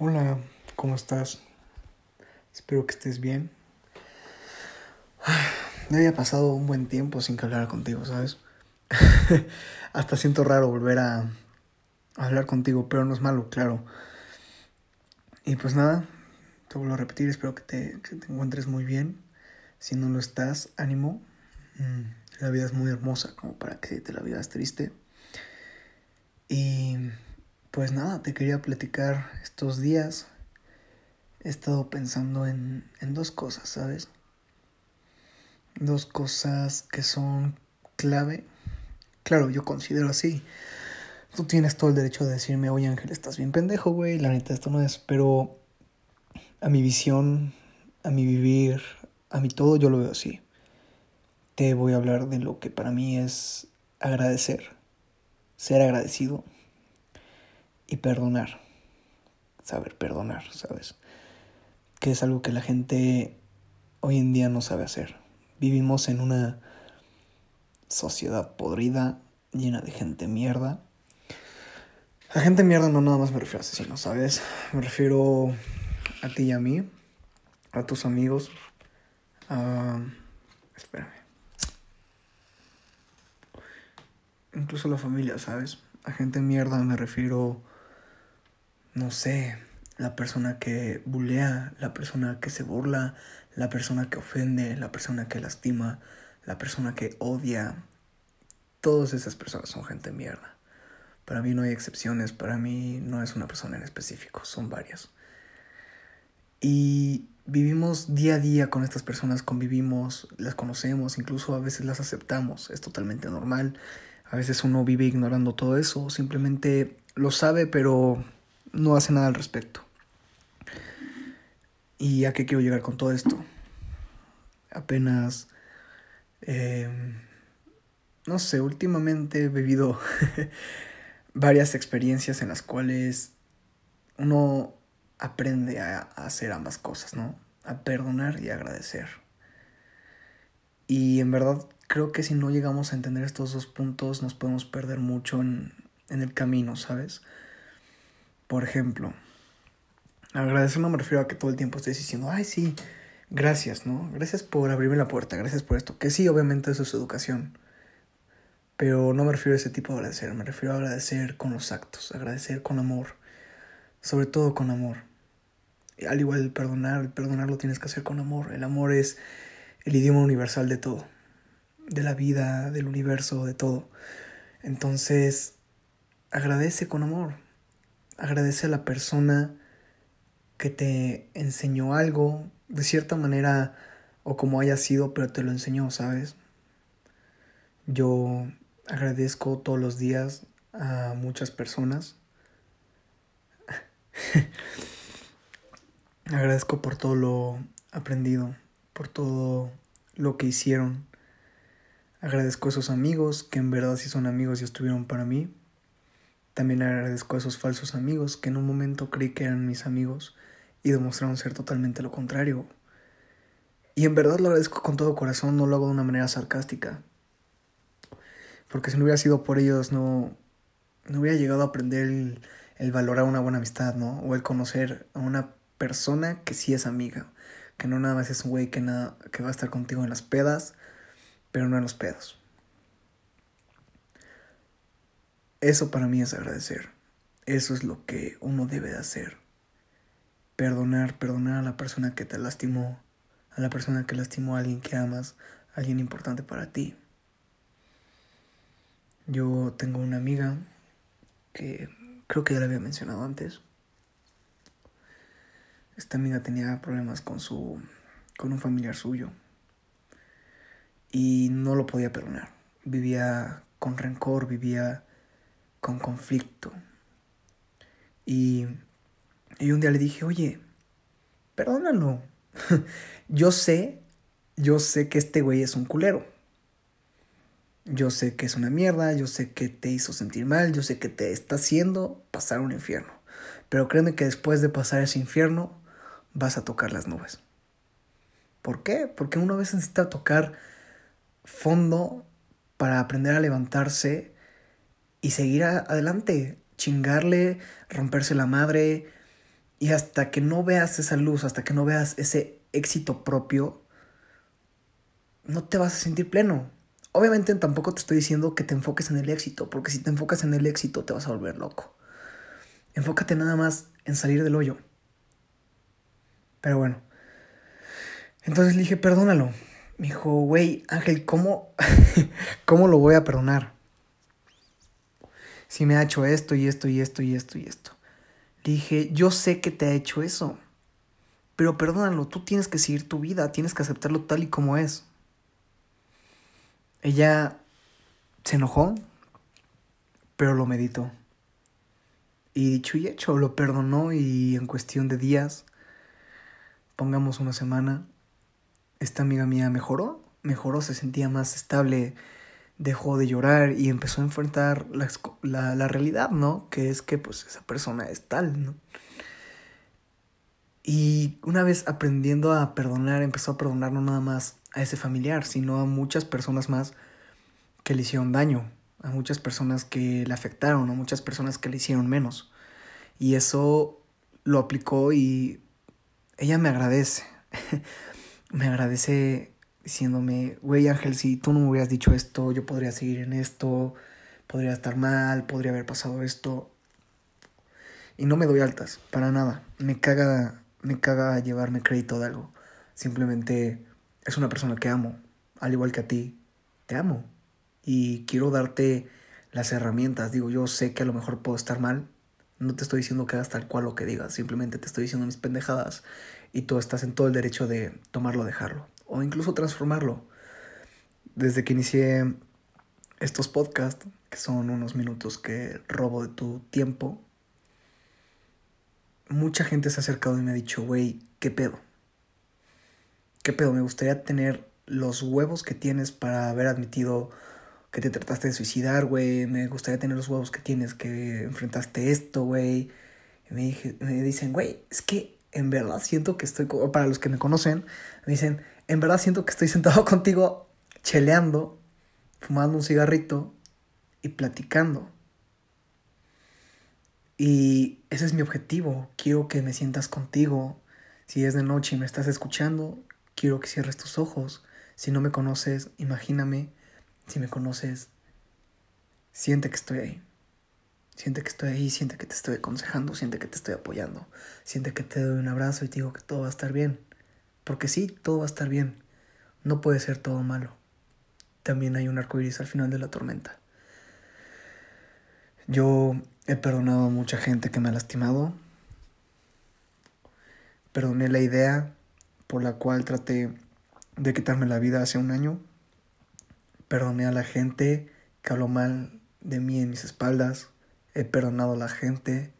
Hola, ¿cómo estás? Espero que estés bien. Me había pasado un buen tiempo sin que hablara contigo, ¿sabes? Hasta siento raro volver a hablar contigo, pero no es malo, claro. Y pues nada, te vuelvo a repetir, espero que te, que te encuentres muy bien. Si no lo estás, ánimo. Mm, la vida es muy hermosa como para que te la vivas triste. Pues nada, te quería platicar estos días. He estado pensando en, en dos cosas, ¿sabes? Dos cosas que son clave. Claro, yo considero así. Tú tienes todo el derecho de decirme, oye Ángel, estás bien pendejo, güey, la neta esto no es. Pero a mi visión, a mi vivir, a mi todo, yo lo veo así. Te voy a hablar de lo que para mí es agradecer, ser agradecido y perdonar. Saber perdonar, ¿sabes? Que es algo que la gente hoy en día no sabe hacer. Vivimos en una sociedad podrida, llena de gente mierda. La gente mierda no nada más me refiero a asesinos, ¿sabes? Me refiero a ti y a mí, a tus amigos, a... Espérame. Incluso a la familia, ¿sabes? A gente mierda me refiero no sé, la persona que bulea, la persona que se burla, la persona que ofende, la persona que lastima, la persona que odia. Todas esas personas son gente mierda. Para mí no hay excepciones, para mí no es una persona en específico, son varias. Y vivimos día a día con estas personas, convivimos, las conocemos, incluso a veces las aceptamos, es totalmente normal. A veces uno vive ignorando todo eso, simplemente lo sabe, pero no hace nada al respecto. ¿Y a qué quiero llegar con todo esto? Apenas, eh, no sé, últimamente he vivido varias experiencias en las cuales uno aprende a, hacer ambas cosas, ¿no? A perdonar y agradecer. Y en verdad creo que si no llegamos a entender estos dos puntos nos podemos perder mucho en, en el camino, ¿sabes? Por ejemplo, agradecer no me refiero a que todo el tiempo estés diciendo, ay, sí, gracias, ¿no? Gracias por abrirme la puerta, gracias por esto. Que sí, obviamente eso es educación. Pero no me refiero a ese tipo de agradecer, me refiero a agradecer con los actos, agradecer con amor, sobre todo con amor. Al igual el perdonar, el perdonar lo tienes que hacer con amor. El amor es el idioma universal de todo, de la vida, del universo, de todo. Entonces, agradece con amor, agradece a la persona que te enseñó algo, de cierta manera, o como haya sido, pero te lo enseñó, ¿sabes? Yo agradezco todos los días a muchas personas. agradezco por todo lo aprendido, por todo lo que hicieron. Agradezco a esos amigos que en verdad sí son amigos y estuvieron para mí. También agradezco a esos falsos amigos que en un momento creí que eran mis amigos y demostraron ser totalmente lo contrario. Y en verdad lo agradezco con todo corazón, no lo hago de una manera sarcástica. Porque si no hubiera sido por ellos, no, no hubiera llegado a aprender el, el valorar una buena amistad, ¿no? O el conocer a una persona que sí es amiga. Que no nada más es un güey que, nada, que va a estar contigo en las pedas, pero no en los pedos. Eso para mí es agradecer. Eso es lo que uno debe de hacer. Perdonar, perdonar a la persona que te lastimó, a la persona que lastimó a alguien que amas, a alguien importante para ti. Yo tengo una amiga que creo que ya la había mencionado antes. Esta amiga tenía problemas con su con un familiar suyo y no lo podía perdonar. Vivía con rencor, vivía con conflicto. Y, y un día le dije, oye, perdónalo. yo sé, yo sé que este güey es un culero. Yo sé que es una mierda, yo sé que te hizo sentir mal, yo sé que te está haciendo pasar un infierno. Pero créeme que después de pasar ese infierno vas a tocar las nubes. ¿Por qué? Porque uno a veces necesita tocar fondo para aprender a levantarse y seguir adelante, chingarle, romperse la madre, Y hasta que no veas esa luz, hasta que no veas ese éxito propio, no te vas a sentir pleno. Obviamente tampoco te estoy diciendo que te enfoques en el éxito, porque si te enfocas en el éxito te vas a volver loco. Enfócate nada más en salir del hoyo. Pero bueno. Entonces le dije, perdónalo. Me dijo, güey, Ángel, ¿cómo, ¿cómo lo voy a perdonar? Si me ha hecho esto y esto y esto y esto y esto. Le dije, yo sé que te ha hecho eso. Pero perdónalo, tú tienes que seguir tu vida, tienes que aceptarlo tal y como es. Ella se enojó, pero lo meditó. Y dicho y hecho, lo perdonó y en cuestión de días, pongamos una semana, esta amiga mía mejoró, mejoró, se sentía más estable, dejó de llorar y empezó a enfrentar la, la, realidad, ¿no? Que es que pues esa persona es tal, ¿no? Y una vez aprendiendo a perdonar, empezó a perdonar no nada más a ese familiar, sino a muchas personas más que le hicieron daño, a muchas personas que le afectaron, a muchas personas que le hicieron menos. Y eso lo aplicó y ella me agradece. me agradece diciéndome, güey Ángel, si tú no me hubieras dicho esto, yo podría seguir en esto, podría estar mal, podría haber pasado esto. Y no me doy altas, para nada. Me caga, me caga llevarme crédito de algo. Simplemente es una persona que amo, al igual que a ti. Te amo. Y quiero darte las herramientas. Digo, yo sé que a lo mejor puedo estar mal. No te estoy diciendo que hagas tal cual lo que digas. Simplemente te estoy diciendo mis pendejadas. Y tú estás en todo el derecho de tomarlo o dejarlo o incluso transformarlo. Desde que inicié estos podcasts, que son unos minutos que robo de tu tiempo, mucha gente se ha acercado y me ha dicho, güey, ¿qué pedo? ¿Qué pedo? Me gustaría tener los huevos que tienes para haber admitido que te trataste de suicidar, güey. Me gustaría tener los huevos que tienes que enfrentaste esto, güey. Me, me dicen, güey, es que en verdad siento que estoy, para los que me conocen, me dicen, en verdad siento que estoy sentado contigo cheleando, fumando un cigarrito y platicando. Y ese es mi objetivo. Quiero que me sientas contigo. Si es de noche y me estás escuchando, quiero que cierres tus ojos. Si no me conoces, imagíname. Si me conoces, siente que estoy ahí. Siente que estoy ahí, siente que te estoy aconsejando, siente que te estoy apoyando. Siente que te doy un abrazo y te digo que todo va a estar bien. Porque sí, todo va a estar bien. No puede ser todo malo. También hay un arco iris al final de la tormenta. Yo he perdonado a mucha gente que me ha lastimado. Perdoné la idea por la cual traté de quitarme la vida hace un año. Perdoné a la gente que habló mal de mí en mis espaldas. He perdonado a la gente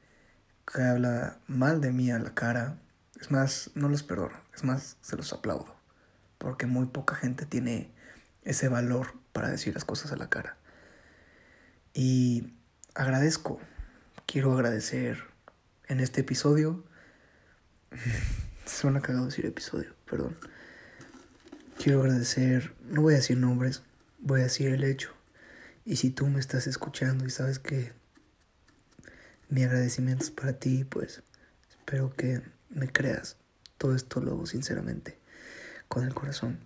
que habla mal de mí a la cara. Es más, no los perdono, es más, se los aplaudo, porque muy poca gente tiene ese valor para decir las cosas a la cara. Y agradezco, quiero agradecer en este episodio, suena cagado decir episodio, perdón. Quiero agradecer, no voy a decir nombres, voy a decir el hecho. Y si tú me estás escuchando y sabes que mi agradecimiento es para ti, pues espero que me creas. Todo esto lo hago sinceramente, con el corazón.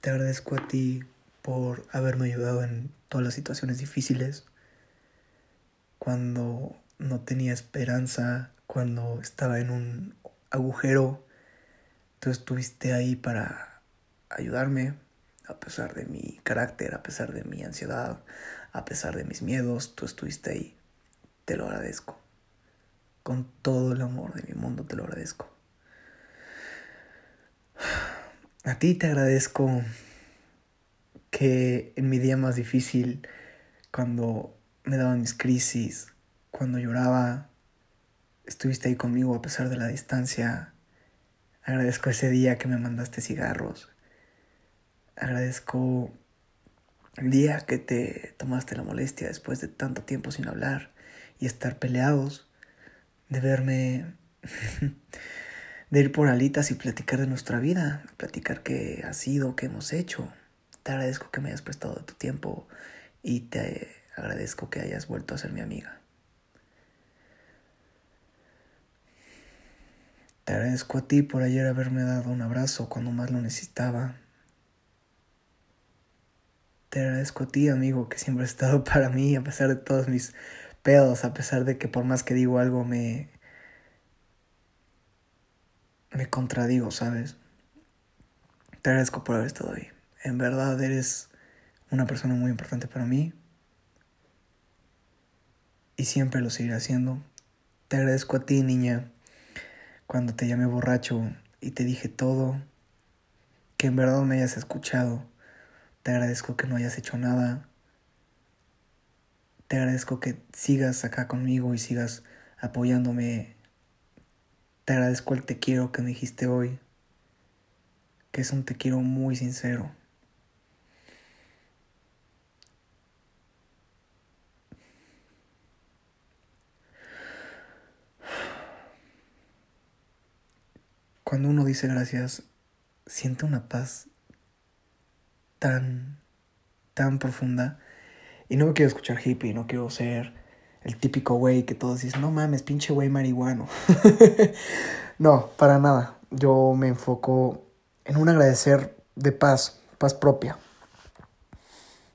Te agradezco a ti por haberme ayudado en todas las situaciones difíciles, cuando no tenía esperanza, cuando estaba en un agujero, tú estuviste ahí para ayudarme, a pesar de mi carácter, a pesar de mi ansiedad, a pesar de mis miedos, tú estuviste ahí. Te lo agradezco. Con todo el amor de mi mundo te lo agradezco. A ti te agradezco que en mi día más difícil, cuando me daban mis crisis, cuando lloraba, estuviste ahí conmigo a pesar de la distancia. Agradezco ese día que me mandaste cigarros. Agradezco el día que te tomaste la molestia después de tanto tiempo sin hablar y estar peleados de verme, de ir por alitas y platicar de nuestra vida, platicar qué ha sido, qué hemos hecho. Te agradezco que me hayas prestado de tu tiempo y te agradezco que hayas vuelto a ser mi amiga. Te agradezco a ti por ayer haberme dado un abrazo cuando más lo necesitaba. Te agradezco a ti, amigo, que siempre has estado para mí a pesar de todas mis pedos, a pesar de que por más que digo algo me. me contradigo, ¿sabes? Te agradezco por haber estado ahí. En verdad eres una persona muy importante para mí. Y siempre lo seguiré haciendo. Te agradezco a ti, niña, cuando te llamé borracho y te dije todo, que en verdad me hayas escuchado. Te agradezco que no hayas hecho nada. Te agradezco que sigas acá conmigo y sigas apoyándome. Te agradezco el te quiero que me dijiste hoy, que es un te quiero muy sincero. Cuando uno dice gracias, siente una paz tan, tan profunda. Y no me quiero escuchar hippie, no quiero ser el típico güey que todos dicen, no mames, pinche güey marihuano. no, para nada. Yo me enfoco en un agradecer de paz, paz propia.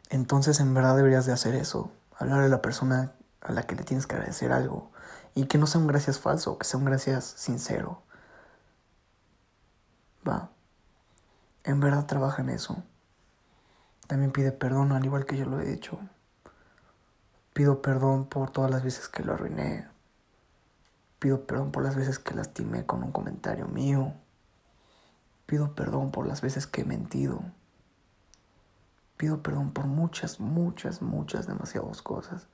Entonces en verdad deberías de hacer eso, hablar a la persona a la que le tienes que agradecer algo y que no sea un gracias falso, que sea un gracias sincero. Va. En verdad trabaja en eso. También pide perdón, al igual que yo lo he hecho. Pido perdón por todas las veces que lo arruiné. Pido perdón por las veces que lastimé con un comentario mío. Pido perdón por las veces que he mentido. Pido perdón por muchas, muchas, muchas, demasiadas cosas.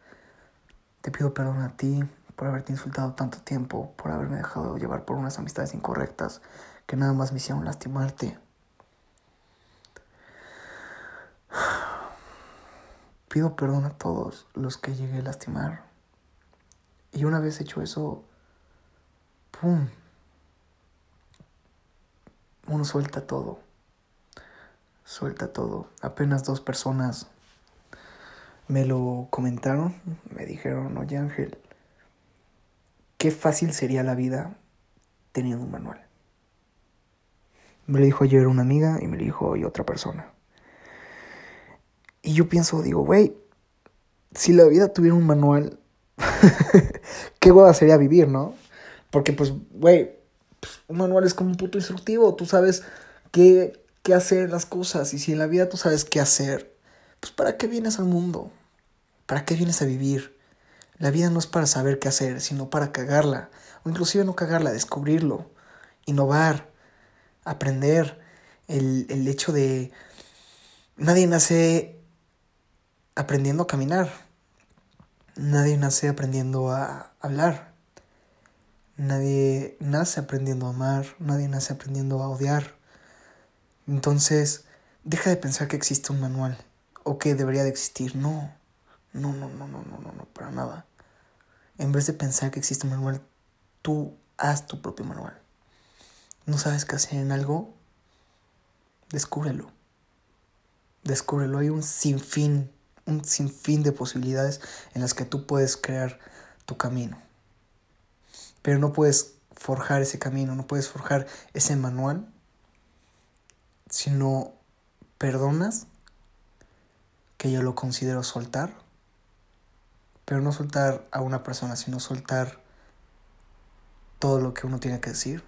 Te pido perdón a ti por haberte insultado tanto tiempo, por haberme dejado llevar por unas amistades incorrectas que nada más me hicieron lastimarte. Pido perdón a todos los que llegué a lastimar. Y una vez hecho eso, ¡pum! Uno suelta todo. Suelta todo. Apenas dos personas me lo comentaron. Me dijeron, oye Ángel, qué fácil sería la vida teniendo un manual. Me lo dijo ayer una amiga y me lo dijo otra persona. Y yo pienso, digo, güey, si la vida tuviera un manual, qué hueva sería vivir, ¿no? Porque, pues, güey, pues, un manual es como un puto instructivo, tú sabes qué, qué hacer las cosas, y si en la vida tú sabes qué hacer, pues, ¿para qué vienes al mundo? ¿Para qué vienes a vivir? La vida no es para saber qué hacer, sino para cagarla, o inclusive no cagarla, descubrirlo, innovar, aprender, el, el hecho de... Nadie nace aprendiendo a caminar. Nadie nace aprendiendo a hablar. Nadie nace aprendiendo a amar. Nadie nace aprendiendo a odiar. Entonces, deja de pensar que existe un manual o que debería de existir. No, no, no, no, no, no, no, no, para nada. En vez de pensar que existe un manual, tú haz tu propio manual. ¿No sabes qué hacer en algo? Descúbrelo. Descúbrelo. Hay un sinfín un sinfín de posibilidades en las que tú puedes crear tu camino. Pero no puedes forjar ese camino, no puedes forjar ese manual si no perdonas, que yo lo considero soltar, pero no soltar a una persona, sino soltar todo lo que uno tiene que decir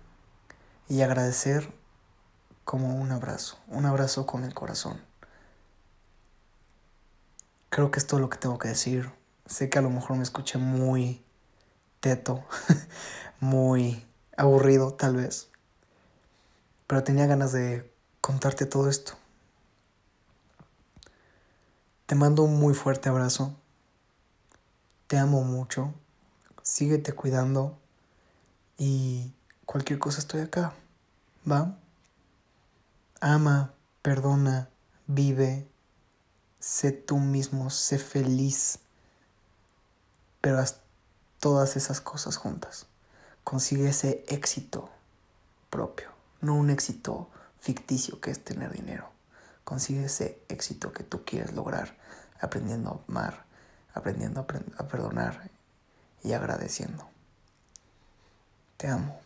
y agradecer como un abrazo, un abrazo con el corazón. Creo que es todo lo que tengo que decir. Sé que a lo mejor me escuché muy teto, muy aburrido tal vez. Pero tenía ganas de contarte todo esto. Te mando un muy fuerte abrazo. Te amo mucho. Síguete cuidando. Y cualquier cosa estoy acá. ¿Va? Ama, perdona, vive, sé tú mismo, sé feliz, pero haz todas esas cosas juntas. Consigue ese éxito propio, no un éxito ficticio que es tener dinero. Consigue ese éxito que tú quieres lograr aprendiendo a amar, aprendiendo a, perdonar y agradeciendo. Te amo.